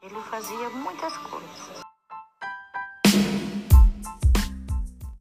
Ele fazia muitas coisas.